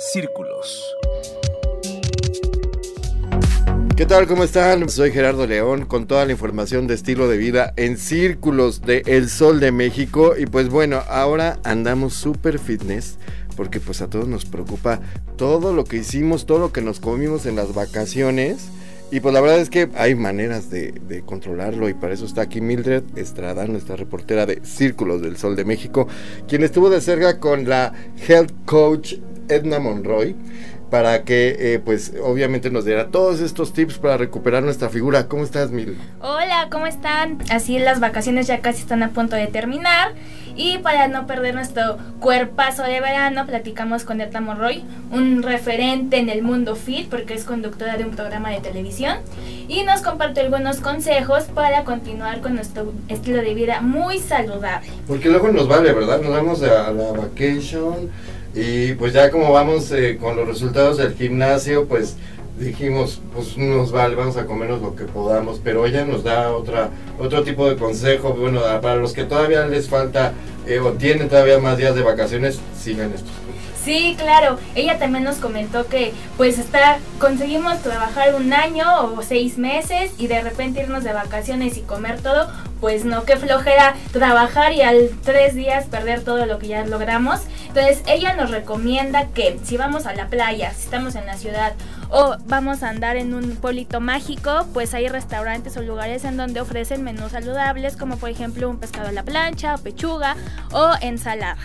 Círculos. ¿Qué tal? ¿Cómo están? Soy Gerardo León con toda la información de estilo de vida en Círculos de El Sol de México. Y pues bueno, ahora andamos super fitness porque pues a todos nos preocupa todo lo que hicimos, todo lo que nos comimos en las vacaciones. Y pues la verdad es que hay maneras de, de, controlarlo y para eso está aquí Mildred Estrada, nuestra reportera de Círculos del Sol de México, quien estuvo de cerca con la health coach Edna Monroy para que eh, pues obviamente nos diera todos estos tips para recuperar nuestra figura. ¿Cómo estás, Mil? Hola, ¿cómo están? Así las vacaciones ya casi están a punto de terminar y para no perder nuestro cuerpazo de verano platicamos con Edna Monroy, un referente en el mundo fit porque es conductora de un programa de televisión y nos comparte algunos consejos para continuar con nuestro estilo de vida muy saludable. Porque luego nos vale, ¿verdad? Nos vamos a la vacation y pues ya como vamos eh, con los resultados del gimnasio, pues dijimos, pues nos vale, vamos a comernos lo que podamos, pero ella nos da otra, otro tipo de consejo, bueno, para los que todavía les falta eh, o tienen todavía más días de vacaciones, sigan estos Sí, claro. Ella también nos comentó que pues está, conseguimos trabajar un año o seis meses y de repente irnos de vacaciones y comer todo, pues no, qué flojera trabajar y al tres días perder todo lo que ya logramos. Entonces ella nos recomienda que si vamos a la playa, si estamos en la ciudad o vamos a andar en un pueblito mágico, pues hay restaurantes o lugares en donde ofrecen menús saludables como por ejemplo un pescado a la plancha o pechuga o ensalada.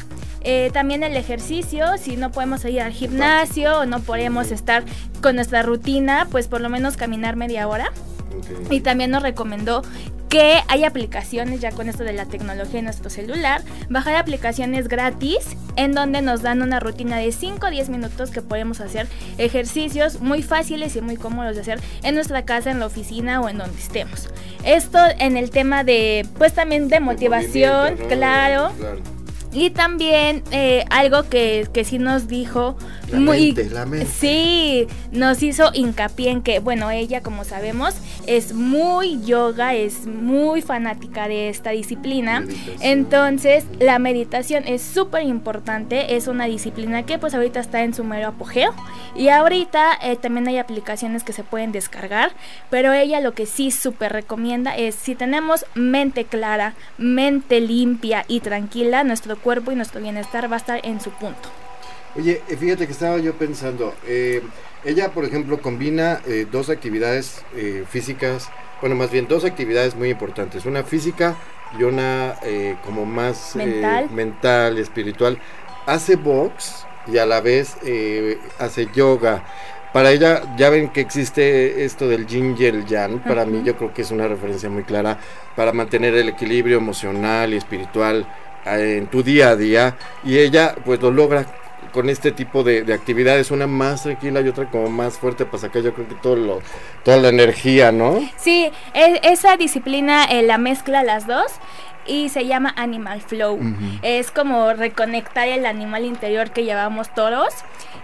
Eh, también el ejercicio, si no podemos ir al gimnasio o no podemos estar con nuestra rutina, pues por lo menos caminar media hora. Y también nos recomendó que hay aplicaciones ya con esto de la tecnología en nuestro celular, bajar aplicaciones gratis en donde nos dan una rutina de 5 o 10 minutos que podemos hacer ejercicios muy fáciles y muy cómodos de hacer en nuestra casa, en la oficina o en donde estemos. Esto en el tema de, pues también de motivación, claro. Y también eh, algo que, que sí nos dijo muy sí nos hizo hincapié en que bueno ella como sabemos es muy yoga es muy fanática de esta disciplina. Entonces la meditación es súper importante es una disciplina que pues ahorita está en su mero apogeo. Y ahorita eh, también hay aplicaciones que se pueden descargar pero ella lo que sí súper recomienda es si tenemos mente clara mente limpia y tranquila nuestro cuerpo y nuestro bienestar va a estar en su punto Oye, eh, fíjate que estaba yo pensando, eh, ella por ejemplo combina eh, dos actividades físicas, bueno más bien dos actividades muy importantes, una física y una como más mental. mental, espiritual. Hace box y a la vez hace yoga. Para ella, ya ven que existe esto del yin y el yang. Para mí, yo creo que es una referencia muy clara para mantener el equilibrio emocional y espiritual en tu día a día. Y ella, pues, lo logra con este tipo de, actividades, una más tranquila y otra como más fuerte para sacar yo creo que todo lo, toda la energía, ¿no? Sí, e, esa disciplina eh, la mezcla las dos y se llama Animal Flow. Es como reconectar el animal interior que llevamos todos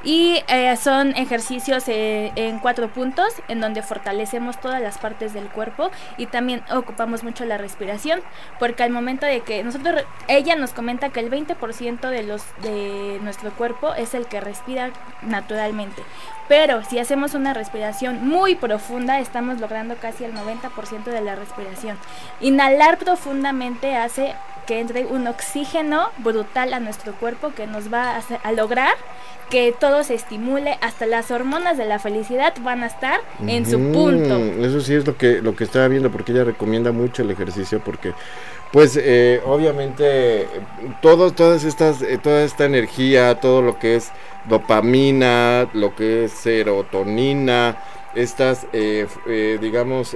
y eh, son ejercicios eh, en cuatro puntos en donde fortalecemos todas las partes del cuerpo y también ocupamos mucho la respiración porque al momento de que nosotros, ella nos comenta que el 20% de, los, de nuestro cuerpo es el que respira naturalmente. Pero si hacemos una respiración muy profunda, estamos logrando casi el 90% de la respiración. Inhalar profundamente hace que entre un oxígeno brutal a nuestro cuerpo que nos va a, a lograr que todo se estimule, hasta las hormonas de la felicidad van a estar en su punto. Eso sí es lo que, lo que estaba viendo, porque ella recomienda mucho el ejercicio, porque pues eh, obviamente todo, todas estas, eh, toda esta energía, todo lo que es dopamina, lo que es serotonina, estas, eh, digamos...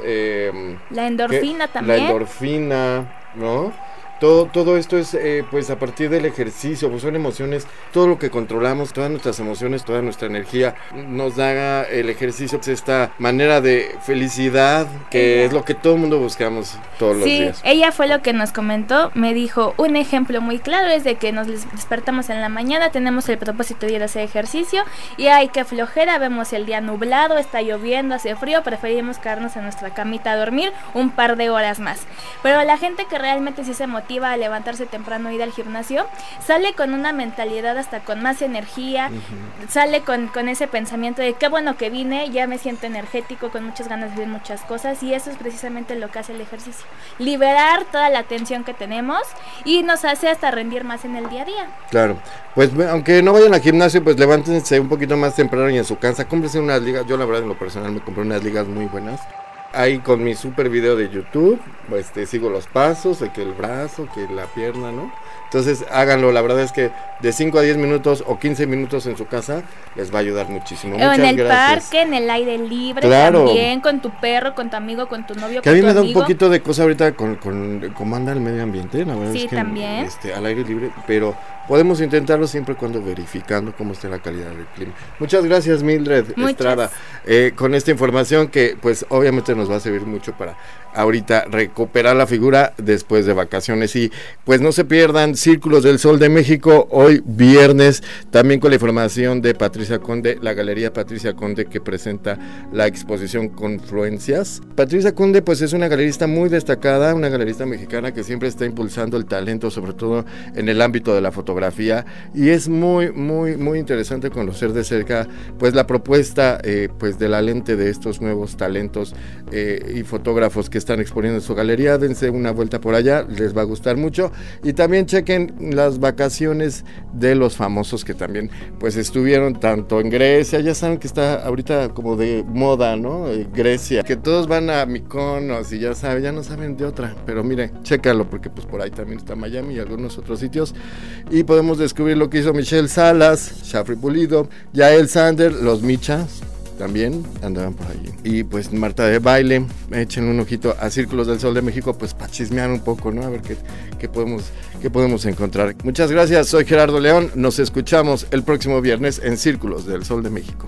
la endorfina también. La endorfina, ¿no? Todo, todo esto es eh, pues a partir del ejercicio, pues son emociones, todo lo que controlamos, todas nuestras emociones, toda nuestra energía, nos da el ejercicio, pues esta manera de felicidad, que es lo que todo el mundo buscamos todos los días. Sí, ella fue lo que nos comentó, me dijo, un ejemplo muy claro es de que nos despertamos en la mañana, tenemos el propósito de ir a hacer ejercicio y hay que flojera, vemos el día nublado, está lloviendo, hace frío, preferimos quedarnos en nuestra camita a dormir un par de horas más. Pero la gente que realmente sí se motiva, motiva a levantarse temprano ir al gimnasio, sale con una mentalidad hasta con más energía, sale con, con ese pensamiento de qué bueno que vine, ya me siento energético, con muchas ganas de ver muchas cosas y eso es precisamente lo que hace el ejercicio. Liberar toda la tensión que tenemos y nos hace hasta rendir más en el día a día. Claro, pues aunque no vayan al gimnasio, pues levántense un poquito más temprano y en su casa, cómprense unas ligas, yo la verdad en lo personal me compré unas ligas muy buenas ahí con mi super video de YouTube, pues te sigo los pasos, de que el brazo, que la pierna, ¿no? Entonces háganlo, la verdad es que de 5 a 10 minutos o 15 minutos en su casa les va a ayudar muchísimo. O en el parque, en el aire libre, también con tu perro, con tu amigo, con tu novio. Que a mí me da un poquito de cosa ahorita con, con cómo anda el medio ambiente, la verdad sí, es que también. Este, al aire libre, pero podemos intentarlo siempre cuando verificando cómo está la calidad del clima. Muchas gracias Mildred Estrada eh, con esta información que pues obviamente nos va a servir mucho para ahorita recuperar la figura después de vacaciones y pues no se pierdan Círculos del Sol de México hoy viernes también con la información de Patricia Conde, la Galería Patricia Conde que presenta la exposición Confluencias. Patricia Conde pues es una galerista muy destacada, una galerista mexicana que siempre está impulsando el talento sobre todo en el ámbito de la fotografía y es muy muy muy interesante conocer de cerca pues la propuesta eh, pues de la lente de estos nuevos talentos eh, y fotógrafos que están exponiendo en su galería, dense una vuelta por allá, les va a gustar mucho. Y también chequen las vacaciones de los famosos que también pues estuvieron tanto en Grecia, ya saben que está ahorita como de moda, ¿no? Eh, Grecia, que todos van a Mykonos y ya saben, ya no saben de otra, pero miren, chécalo porque pues por ahí también está Miami y algunos otros sitios y podemos descubrir lo que hizo Michelle Salas, Shafri Pulido, Yael Sander, los Michas, también andaban por allí. Y pues Marta de baile, echen un ojito a Círculos del Sol de México, pues para chismear un poco, ¿no? A ver qué, qué, podemos, qué podemos encontrar. Muchas gracias, soy Gerardo León, nos escuchamos el próximo viernes en Círculos del Sol de México.